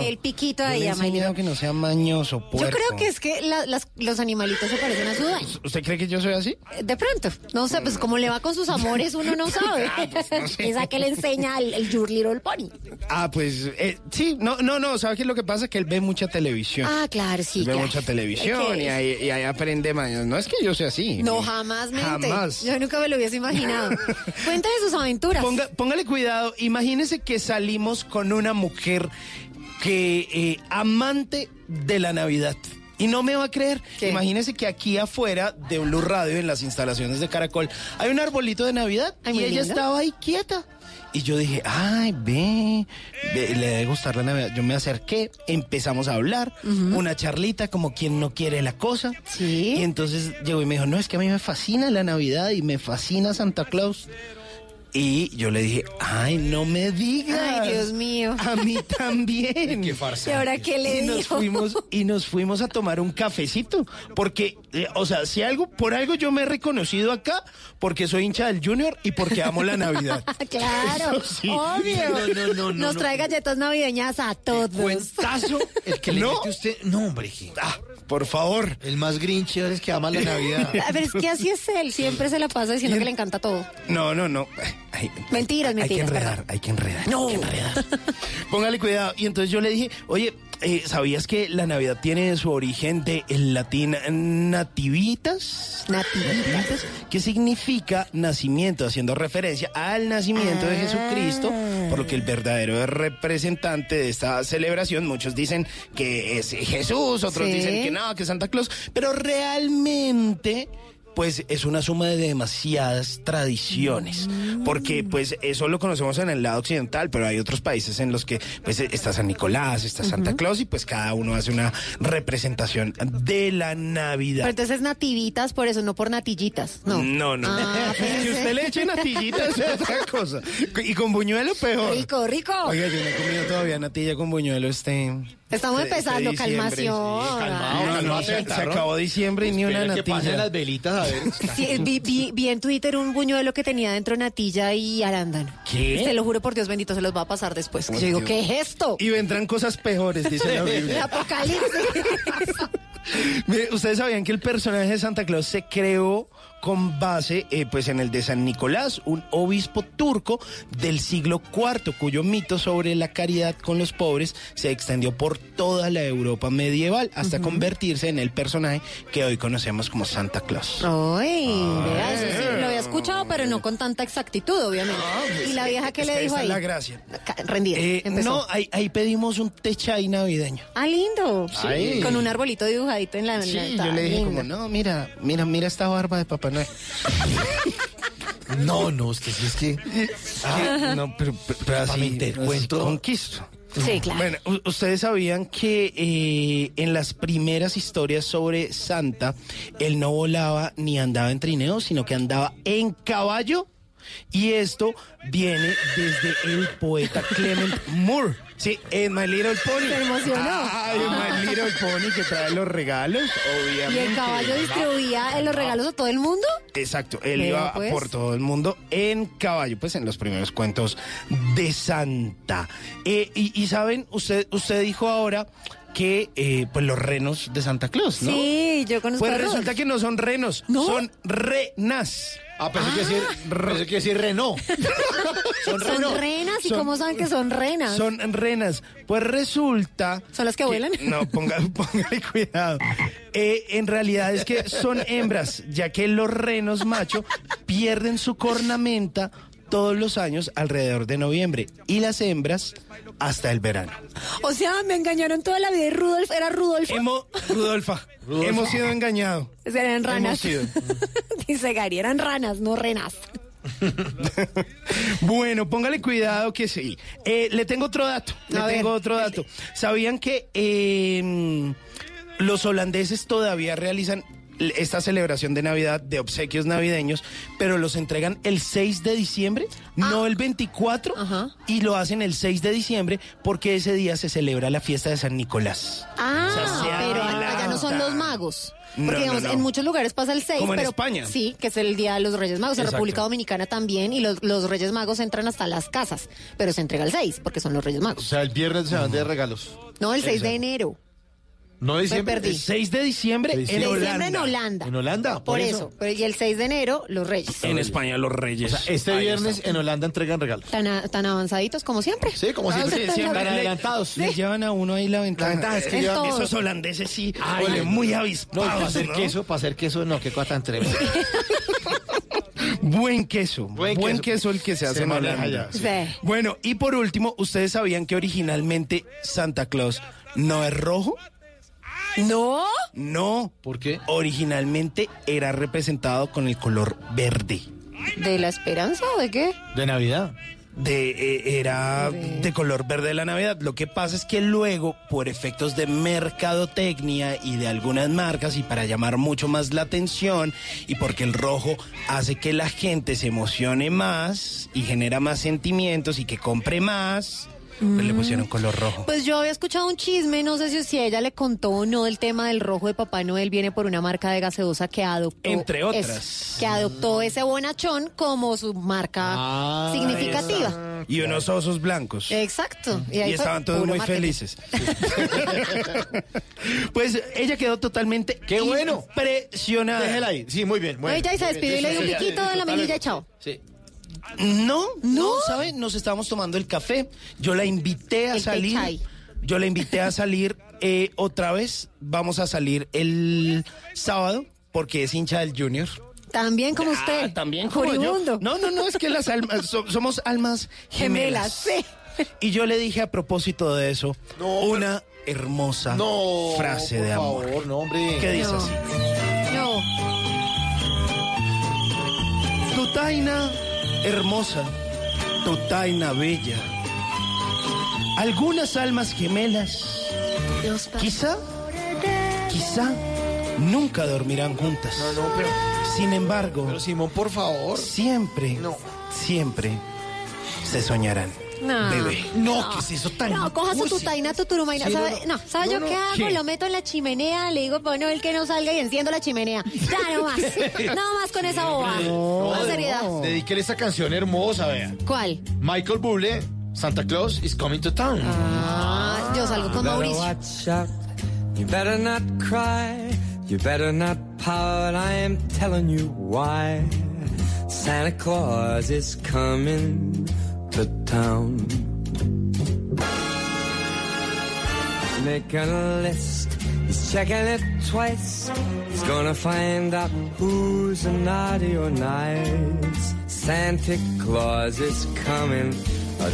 El piquito Yo ahí le he a My enseñado que no sea mañoso, Yo creo que es que la- las- los animalitos se parecen a su dueño. ¿Usted cree que yo soy así? De pronto, no sé, pues como le va con sus amores, uno no sabe. Ah, pues, Esa que le enseña el, el Your Little Pony. Ah, pues eh, sí, no, no, no, ¿sabe qué es lo que pasa? Que él ve mucha televisión. Ah, claro, sí. ve claro. mucha televisión Es que- y ahí, y ahí aprende maños. No es que yo sea así. No, jamás mente. Jamás. Yo nunca me lo hubiese imaginado. Cuéntame sus aventuras. Ponga- póngale cuidado, imagínese que salimos con una mujer que eh, amante de la Navidad. Y no me va a creer. Imagínese que aquí afuera de Blue Radio, en las instalaciones de Caracol, hay un arbolito de Navidad Ay, y ella lindo. estaba ahí quieta. Y yo dije, ay, ve, ve, le debe gustar la Navidad. Yo me acerqué, empezamos a hablar, una charlita como quien no quiere la cosa. Sí. Y entonces llegó y me dijo, no, es que a mí me fascina la Navidad y me fascina Santa Claus. Y yo le dije, ay, no me digas. Ay, Dios mío. A mí también. Qué farsa. ¿Y ahora qué le y nos fuimos y nos fuimos a tomar un cafecito porque eh, o sea si algo por algo yo me he reconocido acá porque soy hincha del Junior y porque amo la Navidad Claro, sí. obvio. No, no, no, no, Nos no. trae galletas navideñas a todos. Cuentazo, el que le ¿No? mete usted. No, hombre. ah, por favor El más grinch es que ama la Navidad. A ver, es que así es él. Siempre se la pasa diciendo que le encanta todo. no no no Ay, Mentiras, hay que mentiras. enredar perdón. hay que enredar no póngale cuidado y entonces yo le dije oye eh, ¿Sabías que la Navidad tiene su origen de el latín nativitas? Nativitas. que significa nacimiento, haciendo referencia al nacimiento de Jesucristo, por lo que el verdadero representante de esta celebración, muchos dicen que es Jesús, otros Sí. dicen que no, que es Santa Claus, pero realmente pues es una suma de demasiadas tradiciones, porque pues eso lo conocemos en el lado occidental, pero hay otros países en los que pues está San Nicolás, está Santa Claus y pues cada uno hace una representación de la Navidad. Pero entonces nativitas, por eso, no por natillitas. No. No, no. Ah, pensé. usted le eche natillitas es otra cosa. Y con buñuelo peor. Rico, rico. Oiga, yo no he comido todavía natilla con buñuelo este. Estamos este- empezando, este calmación. sí, calmado, no, no, sí, se, acabó diciembre y ni una Espera que pasen natilla. las velitas Sí, vi, vi- vi en Twitter un buñuelo que tenía dentro natilla y arándano. ¿Qué? Te lo juro por Dios bendito, se los va a pasar después. Yo digo, Dios. ¿qué es esto? Y vendrán cosas peores, dice la El Biblia. apocalipsis. Mire, Ustedes sabían que el personaje de Santa Claus se creó con base eh, pues en el de San Nicolás, un obispo turco del siglo IV, cuyo mito sobre la caridad con los pobres se extendió por toda la Europa medieval hasta convertirse en el personaje que hoy conocemos como Santa Claus. Ay, vea, eso sí, lo había escuchado, pero no con tanta exactitud, obviamente. ¿Y la vieja qué Es le que dijo ahí? la gracia. Rendida. Eh, no, ahí, ahí pedimos un techay navideño. Ah, lindo. Sí. Con un arbolito dibujadito en la en Sí, la- yo le dije lindo. como, no, mira, mira, mira esta barba de Papá Noel. No, no, es que sí es que. Ah, no, pero, pero, pero Pa' así, meter así cuento. conquisto. Sí, claro. Bueno, ustedes sabían que eh, en las primeras historias sobre Santa, él no volaba ni andaba en trineo, sino que andaba en caballo. Y esto viene desde el poeta Clement Moore. Sí, en My Little Pony. Se emocionó. Ay, My Little Pony que trae los regalos, ¿Y obviamente. el caballo distribuía en los regalos a todo el mundo? Exacto, él iba pues. por todo el mundo en caballo, pues en los primeros cuentos de Santa. Eh, y, y saben, usted, usted dijo ahora que eh, pues los renos de Santa Claus, ¿no? Sí, yo conozco Pues a resulta que no son renos, son renas. Ah, pensé que decir, pensé que decir Renault. Son, Son reno- renas y son- cómo saben que son renas. Son renas. Pues resulta. ¿Son las que vuelan? No, ponga, póngale cuidado. Eh, en realidad es que son hembras, ya que los renos macho pierden su cornamenta todos los años alrededor de noviembre y las hembras hasta el verano. O sea, me engañaron toda la vida y Rudolf era Rudolfo. Hemos, Rudolfa, hemos sido engañados. Eran ranas. Dice Gary, eran ranas, no renas. Bueno, póngale cuidado que sí. Eh, le tengo otro dato. Le ver. tengo otro dato. ¿Sabían que eh, los holandeses todavía realizan esta celebración de Navidad de obsequios navideños, pero los entregan el 6 de diciembre, no el 24, y lo hacen el 6 de diciembre porque ese día se celebra la fiesta de San Nicolás. Ah, O sea, pero allá no son los magos. Porque no, digamos, no. en muchos lugares pasa el 6, Como en pero España. sí, que es el día de los Reyes Magos, en Exacto. República Dominicana también, y los, los Reyes Magos entran hasta las casas, pero se entrega el 6, porque son los Reyes O Magos. sea, el viernes se van de regalos. No, el 6 de enero. No de diciembre. perdí. El 6 de diciembre, De en diciembre. Holanda. diciembre en Holanda. En Holanda, Por, eso. Pero, y el 6 de enero, los Reyes. En España los reyes. O sea, este Ahí viernes está. en Holanda entregan regalos. Tan, a- tan avanzaditos como siempre. Sí, como siempre. sí, siempre. Tan adelantados. Le llevan a uno ahí la ventaja. La ventaja es que Es llevan- todo. Esos holandeses sí Ay, huelen muy No, y avispados. para hacer ¿no? queso, para hacer queso, no, qué cosa tan tremenda. Buen queso. Buen Buen, queso. queso. el que se hace Se en maneja Holanda. ya, sí. Sí. Bueno, y por último, ¿ustedes sabían que originalmente Santa Claus no es rojo? ¿No? No. ¿Por qué? Originalmente era representado con el color verde. ¿De la esperanza o de qué? De Navidad. de eh, era de color verde de la Navidad. Lo que pasa es que luego, por efectos de mercadotecnia y de algunas marcas, y para llamar mucho más la atención, y porque el rojo hace que la gente se emocione más y genera más sentimientos y que compre más, pues le pusieron color rojo. Pues yo había escuchado un chisme, no sé si, si ella le contó o no del tema del rojo de Papá Noel, viene por una marca de gaseosa que adoptó. Entre otras. es- que adoptó ese bonachón como su marca Ah, significativa. Y unos osos blancos. Exacto. Y, ahí estaban todos muy marketing. felices. pues ella quedó totalmente ¡Qué bueno! impresionada. Déjela ahí. Sí, muy bien. Bueno, Oye, ya y se Muy bien. despidió y le dio un piquito de la mejilla y chao. Sí. No, no, ¿sabe? Nos estábamos tomando el café. Yo la invité a El salir. Yo la invité a salir eh, otra vez. Vamos a salir el sábado porque es hincha del Junior. También como usted. Ah, también como yo. No, no, no, es que las almas so- somos almas gemelas. Gemelas, sí. Y yo le dije a propósito de eso una hermosa No. frase por de amor. favor, no, hombre. ¿Qué dice No. así? No. Tu taina hermosa, tu taina bella. Algunas almas gemelas, quizá, quizá nunca dormirán juntas. No, no, pero, Sin embargo, pero Simón, por favor. siempre, No. siempre se soñarán. No. Bebé. No, ¿qué es eso tan No, coja su tutaina, tu turumaina. Sí, no, ¿Sabe, no, no. ¿sabe No, yo no. qué hago? ¿Qué? Lo meto en la chimenea, le digo, bueno, el que no salga y enciendo la chimenea. Ya, no más. no más con esa bobada. No, No, seriedad. Dedíquele esa canción hermosa, vea. ¿Cuál? Michael Bublé, Santa Claus is coming to town. Ah, yo salgo con Mauricio. watch out. You better not cry. You better not pout. I am telling you why. Santa Claus is coming to town. Making a list. He's checking it twice. He's gonna find out who's naughty or nice. Santa Claus is coming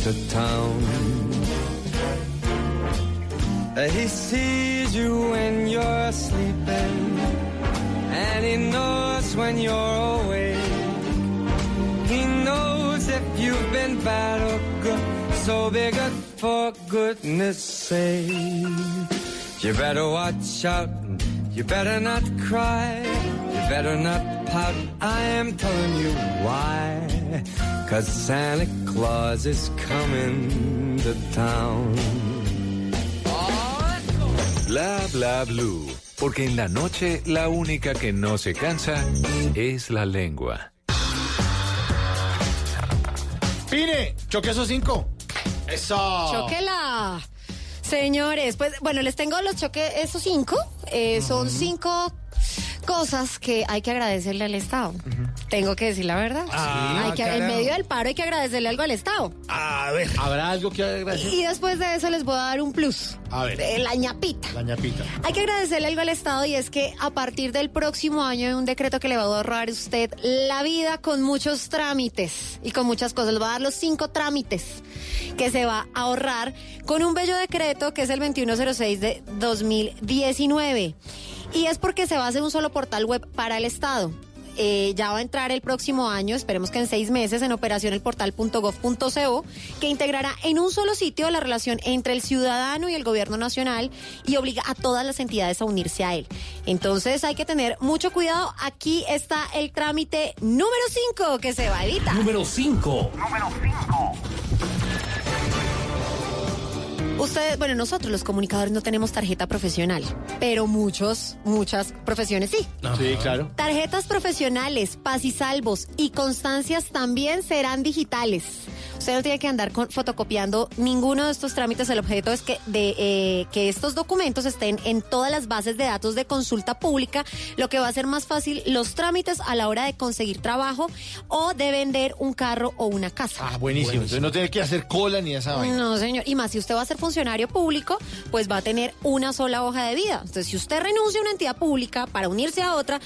to town. He sees you when you're sleeping, and he knows when you're awake. He knows you've been bad or good, so be good for goodness sake. You better watch out. You better not cry. You better not pout. I am telling you why. Cause Santa Claus is coming to town. Bla bla blue. Porque en la noche la única que no se cansa es la lengua. Pine, choque esos cinco. Eso. Choquela. Señores, pues bueno, les tengo los choques, esos cinco. eh, Son cinco cosas que hay que agradecerle al Estado. Tengo que decir la verdad. Ah, hay que, en medio del paro hay que agradecerle algo al Estado. A ver. ¿Habrá algo que agradecer? Y después de eso les voy a dar un plus. A ver. De la ñapita. La ñapita. Hay que agradecerle algo al Estado y es que a partir del próximo año hay un decreto que le va a ahorrar a usted la vida con muchos trámites y con muchas cosas. Le va a dar los cinco trámites que se va a ahorrar con un bello decreto que es el 2106 de 2019. Y es porque se va a hacer un solo portal web para el Estado. Eh, ya va a entrar el próximo año, esperemos que en seis meses, en operación el portal.gov.co, que integrará en un solo sitio la relación entre el ciudadano y el gobierno nacional y obliga a todas las entidades a unirse a él. Entonces hay que tener mucho cuidado. Aquí está el trámite número 5 que se va a evitar. Número 5. Número 5. Ustedes, bueno, nosotros los comunicadores no tenemos tarjeta profesional, pero muchos, muchas profesiones sí. Sí, claro. Tarjetas profesionales, pasisalvos y constancias también serán digitales. Usted no tiene que andar con- fotocopiando ninguno de estos trámites. El objeto es que, de, eh, que estos documentos estén en todas las bases de datos de consulta pública, lo que va a hacer más fácil los trámites a la hora de conseguir trabajo o de vender un carro o una casa. Ah, buenísimo. Entonces no tiene que hacer cola ni esa vaina. No, señor. Y más, si usted va a ser funcionario público, pues va a tener una sola hoja de vida. Entonces, si usted renuncia a una entidad pública para unirse a otra,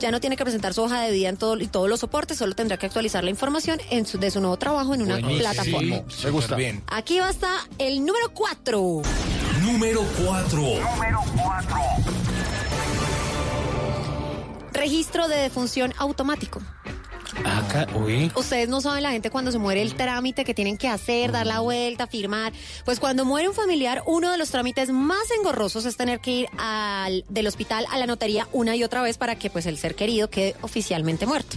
ya no tiene que presentar su hoja de vida en todo, y todos los soportes, solo tendrá que actualizar la información en su- de su nuevo trabajo en una Buenísimo. Plataforma. Me gusta. Bien. Aquí va a estar el número 4. Número 4. Número 4. Registro de defunción automático. Acá, uy. Ustedes no saben la gente cuando se muere el trámite que tienen que hacer, dar la vuelta, firmar. Pues cuando muere un familiar, uno de los trámites más engorrosos es tener que ir al, del hospital a la notaría una y otra vez para que pues el ser querido quede oficialmente muerto.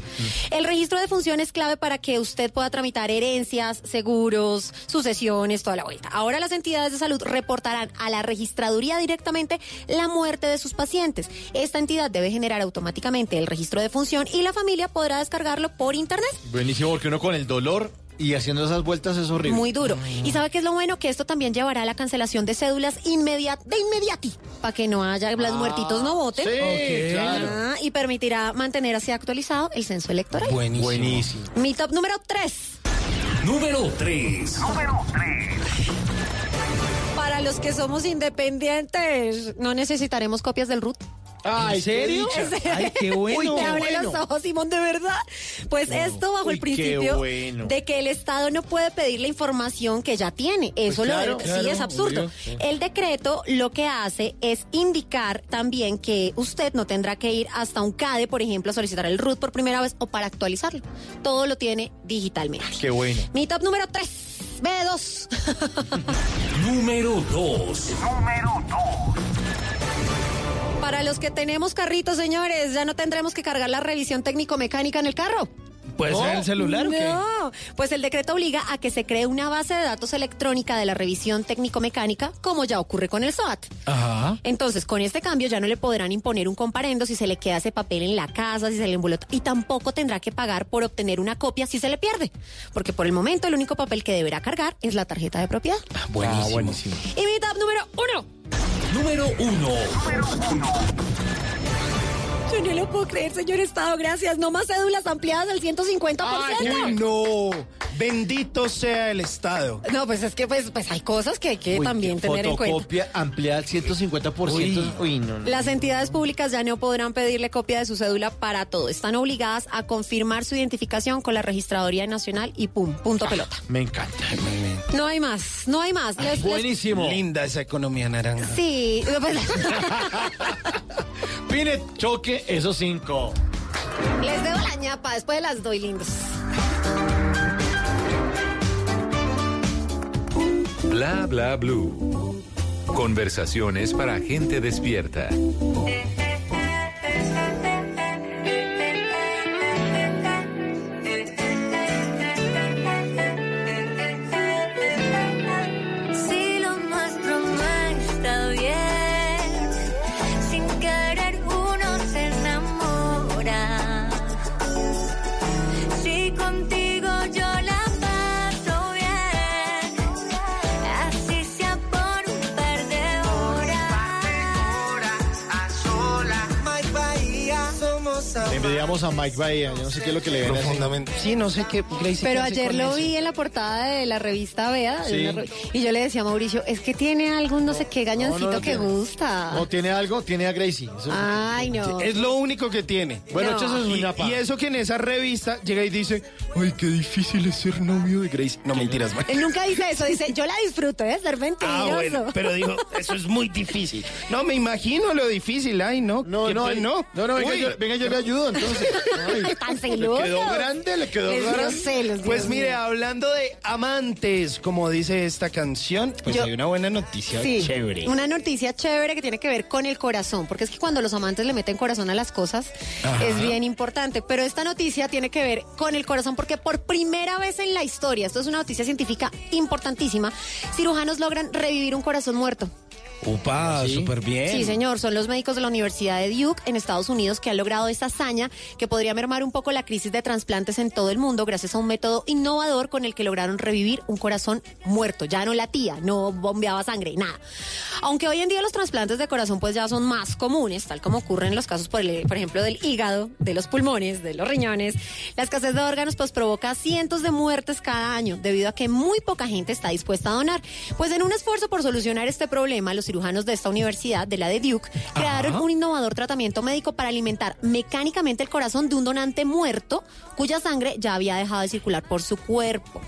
El registro de función es clave para que usted pueda tramitar herencias, seguros, sucesiones, toda la vuelta. Ahora las entidades de salud reportarán a la registraduría directamente la muerte de sus pacientes. Esta entidad debe generar automáticamente el registro de función y la familia podrá descargarlo por internet. Buenísimo, porque uno con el dolor y haciendo esas vueltas es horrible. Muy duro. ¿Y sabe qué es lo bueno? Que esto también llevará a la cancelación de cédulas inmediat de inmediati, para que no haya, los muertitos no voten. sí, Ok. claro. Ah, y permitirá mantener así actualizado el censo electoral. Buenísimo. Buenísimo. Mi top número 3. Número 3. Número 3. Para los que somos independientes, no necesitaremos copias del RUT. Ay, ¿En serio? qué. Ay, qué bueno. Uy, te abre bueno. los ojos, Simón, de verdad. Pues esto bajo Uy, el principio bueno. de que el Estado no puede pedir la información que ya tiene. Eso Pues lo claro, sí claro, es absurdo. obvio, sí. El decreto lo que hace es indicar también que usted no tendrá que ir hasta un CADE, por ejemplo, a solicitar el RUT por primera vez o para actualizarlo. Todo lo tiene digitalmente. Qué bueno. Mi top número 3. B2. Número 2. Número 2. Para los que tenemos carritos, señores, ya no tendremos que cargar la revisión técnico-mecánica en el carro. ¿Puede ser el celular o qué? No, pues el decreto obliga a que se cree una base de datos electrónica de la revisión técnico-mecánica, como ya ocurre con el SOAT. Ajá. Entonces, con este cambio ya no le podrán imponer un comparendo si se le queda ese papel en la casa, si se le embolota, y tampoco tendrá que pagar por obtener una copia si se le pierde, porque por el momento el único papel que deberá cargar es la tarjeta de propiedad. Buenísimo. Ah, buenísimo. Y mi top número uno. Número 1. Yo no lo puedo creer, señor Estado, gracias. No más cédulas ampliadas al 150%. Uy, no. Bendito sea el Estado. No, pues es que pues, pues hay cosas que hay que Uy, también tener en cuenta. Fotocopia ampliada al 150%. Uy. Uy, no, no. Las entidades públicas ya no podrán pedirle copia de su cédula para todo. Están obligadas a confirmar su identificación con la Registraduría Nacional y pum, punto pelota. Me encanta. No hay más, no hay más. Les- Buenísimo. Linda esa economía naranja. Sí, pues, Pine, choque esos cinco. les debo la ñapa, después las doy lindos. Bla bla blue. Conversaciones para gente despierta. A Mike Bahía. Yo no sé qué es lo que le ven así. Profundamente. Sí, no sé qué. Gracie, Pero ¿qué hace ayer lo eso? vi en la portada de la revista Vea Sí. y yo le decía a Mauricio, es que tiene algún no sé qué gañoncito no, no que tiene. gusta. No tiene algo, tiene a Gracie. Eso- Ay, no. Es lo único que tiene. Bueno, No. échese su Y, y eso que en esa revista llega y dice, ay, qué difícil es ser novio de Grace. No, mentiras, man. Él nunca dice eso, dice, yo la disfruto, ¿eh? Ser mentiroso. Ah, bueno, pero digo, eso es muy difícil. No, me imagino lo difícil, ay, no. No, ¿Qué no, no, no, no, venga, Uy. yo, venga, yo le ayudo entonces. Ay, Tan le quedó grande, le quedó Les dio grande. celos, Pues Dios mire, mío. hablando de amantes, como dice esta canción, pues Yo- hay una buena noticia Sí, chévere. una noticia chévere que tiene que ver con el corazón, porque es que cuando los amantes le meten corazón a las cosas Ajá. es bien importante, pero esta noticia tiene que ver con el corazón porque por primera vez en la historia, esto es una noticia científica importantísima, cirujanos logran revivir un corazón muerto. Upa, súper bien. Sí, señor, son los médicos de la Universidad de Duke en Estados Unidos que han logrado esta hazaña que podría mermar un poco la crisis de trasplantes en todo el mundo gracias a un método innovador con el que lograron revivir un corazón muerto. Ya no latía, no bombeaba sangre, nada. Aunque hoy en día los trasplantes de corazón pues ya son más comunes, tal como ocurre en los casos, por, el- por ejemplo, del hígado, de los pulmones, de los riñones, la escasez de órganos pues provoca cientos de muertes cada año debido a que muy poca gente está dispuesta a donar. Pues en un esfuerzo por solucionar este problema, los cirujanos de esta universidad, de la de Duke, crearon un innovador tratamiento médico para alimentar mecánicamente el corazón de un donante muerto cuya sangre ya había dejado de circular por su cuerpo.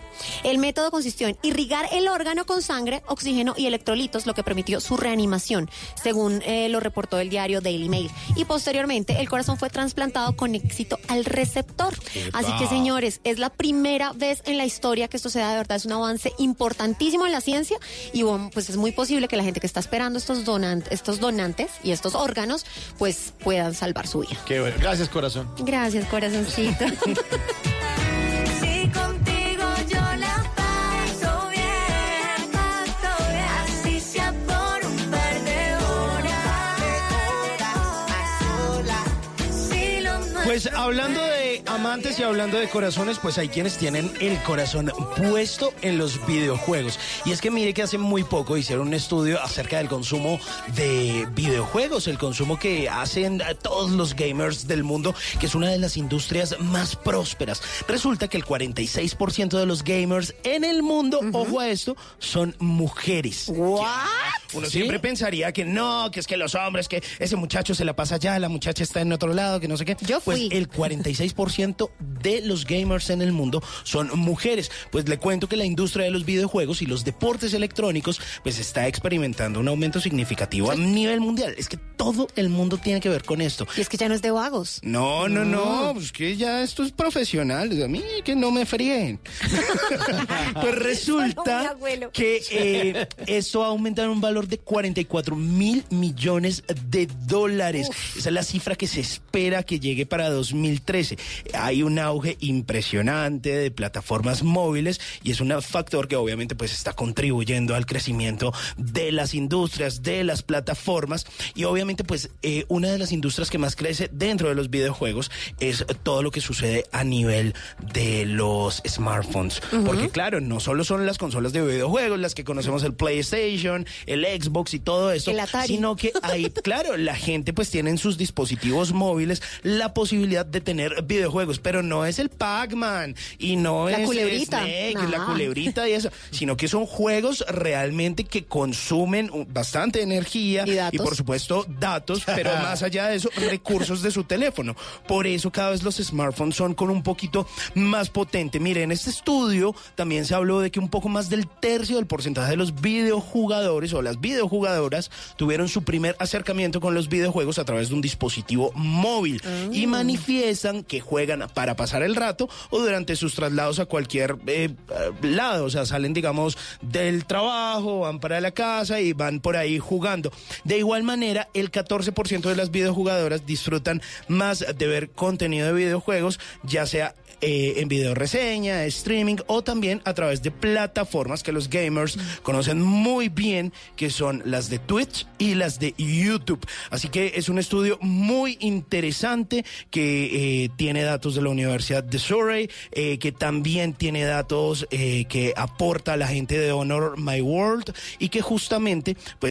El método consistió en irrigar el órgano con sangre, oxígeno y electrolitos, lo que permitió su reanimación, según eh, lo reportó el diario Daily Mail. Y posteriormente, el corazón fue trasplantado con éxito al receptor. Así que, señores, es la primera vez en la historia que esto se da, de verdad, es un avance importantísimo en la ciencia y bueno, pues es muy posible que la gente que está esperando estos, donan- estos donantes y estos órganos, pues puedan salvar su vida. Qué bueno. Gracias, corazón. Gracias, corazoncito. Pues hablando de amantes y hablando de corazones, pues hay quienes tienen el corazón puesto en los videojuegos. Y es que mire que hace muy poco hicieron un estudio acerca del consumo de videojuegos, el consumo que hacen todos los gamers del mundo, que es una de las industrias más prósperas. Resulta que el 46% de los gamers en el mundo, ojo a esto, son mujeres. Uno siempre pensaría que no, que es que los hombres, que ese muchacho se la pasa allá, la muchacha está en otro lado, que no sé qué. Yo Pues fui. el 46% de los gamers en el mundo son mujeres. Pues le cuento que la industria de los videojuegos y los deportes electrónicos pues está experimentando un aumento significativo a nivel mundial. Es que todo el mundo tiene que ver con esto. Y es que ya no es de vagos. No, no, no, pues que ya esto es profesional. A mí que no me fríen. pues resulta que eh, esto ha aumentado en un valor de 44 mil millones de dólares. Esa es la cifra que se espera que llegue para 2013. Hay un auge impresionante de plataformas móviles y es un factor que obviamente pues está contribuyendo al crecimiento de las industrias, de las plataformas y obviamente pues eh, una de las industrias que más crece dentro de los videojuegos es todo lo que sucede a nivel de los smartphones. Porque claro, no solo son las consolas de videojuegos las que conocemos el PlayStation, el Xbox y todo esto, Atari. sino que hay, claro, la gente pues tiene en sus dispositivos móviles la posibilidad de tener videojuegos, pero no es el Pac-Man y no La es culebrita. Snake, Nah. la culebrita y eso, sino que son juegos realmente que consumen bastante energía y, por supuesto datos, pero más allá de eso, recursos de su teléfono. Por eso cada vez los smartphones son con un poquito más potente. Mire, en este estudio también se habló de que un poco más del tercio del porcentaje de los videojugadores o las videojugadoras tuvieron su primer acercamiento con los videojuegos a través de un dispositivo móvil y manifiestan que juegan para pasar el rato o durante sus traslados a cualquier eh, lado. O sea, salen, digamos, del trabajo, van para la casa y van por ahí jugando. De igual manera, el 14% de las videojugadoras disfrutan más de ver contenido de videojuegos, ya sea eh, en video reseña, streaming o también a través de plataformas que los gamers conocen muy bien, que son las de Twitch y las de YouTube. Así que es un estudio muy interesante que eh, tiene datos de la Universidad de Surrey, eh, que también tiene datos que aporta la gente de Honor My World y que justamente pues